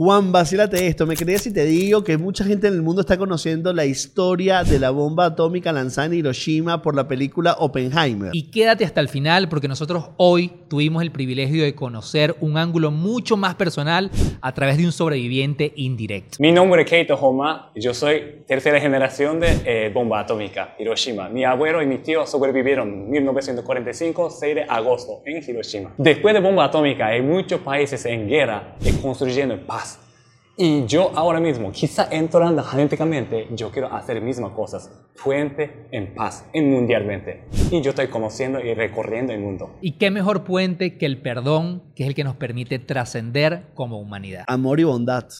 Juan, vacílate esto. Me crees si te digo que mucha gente en el mundo está conociendo la historia de la bomba atómica lanzada en Hiroshima por la película Oppenheimer. Y quédate hasta el final porque nosotros hoy tuvimos el privilegio de conocer un ángulo mucho más personal a través de un sobreviviente indirecto. Mi nombre es Keito Homa yo soy tercera generación de eh, bomba atómica, Hiroshima. Mi abuelo y mi tío sobrevivieron en 1945, 6 de agosto, en Hiroshima. Después de bomba atómica, hay muchos países en guerra y construyendo paz. Y yo ahora mismo, quizá entrando genéticamente, yo quiero hacer mismas cosas. Puente en paz, en mundialmente. Y yo estoy conociendo y recorriendo el mundo. ¿Y qué mejor puente que el perdón, que es el que nos permite trascender como humanidad? Amor y bondad.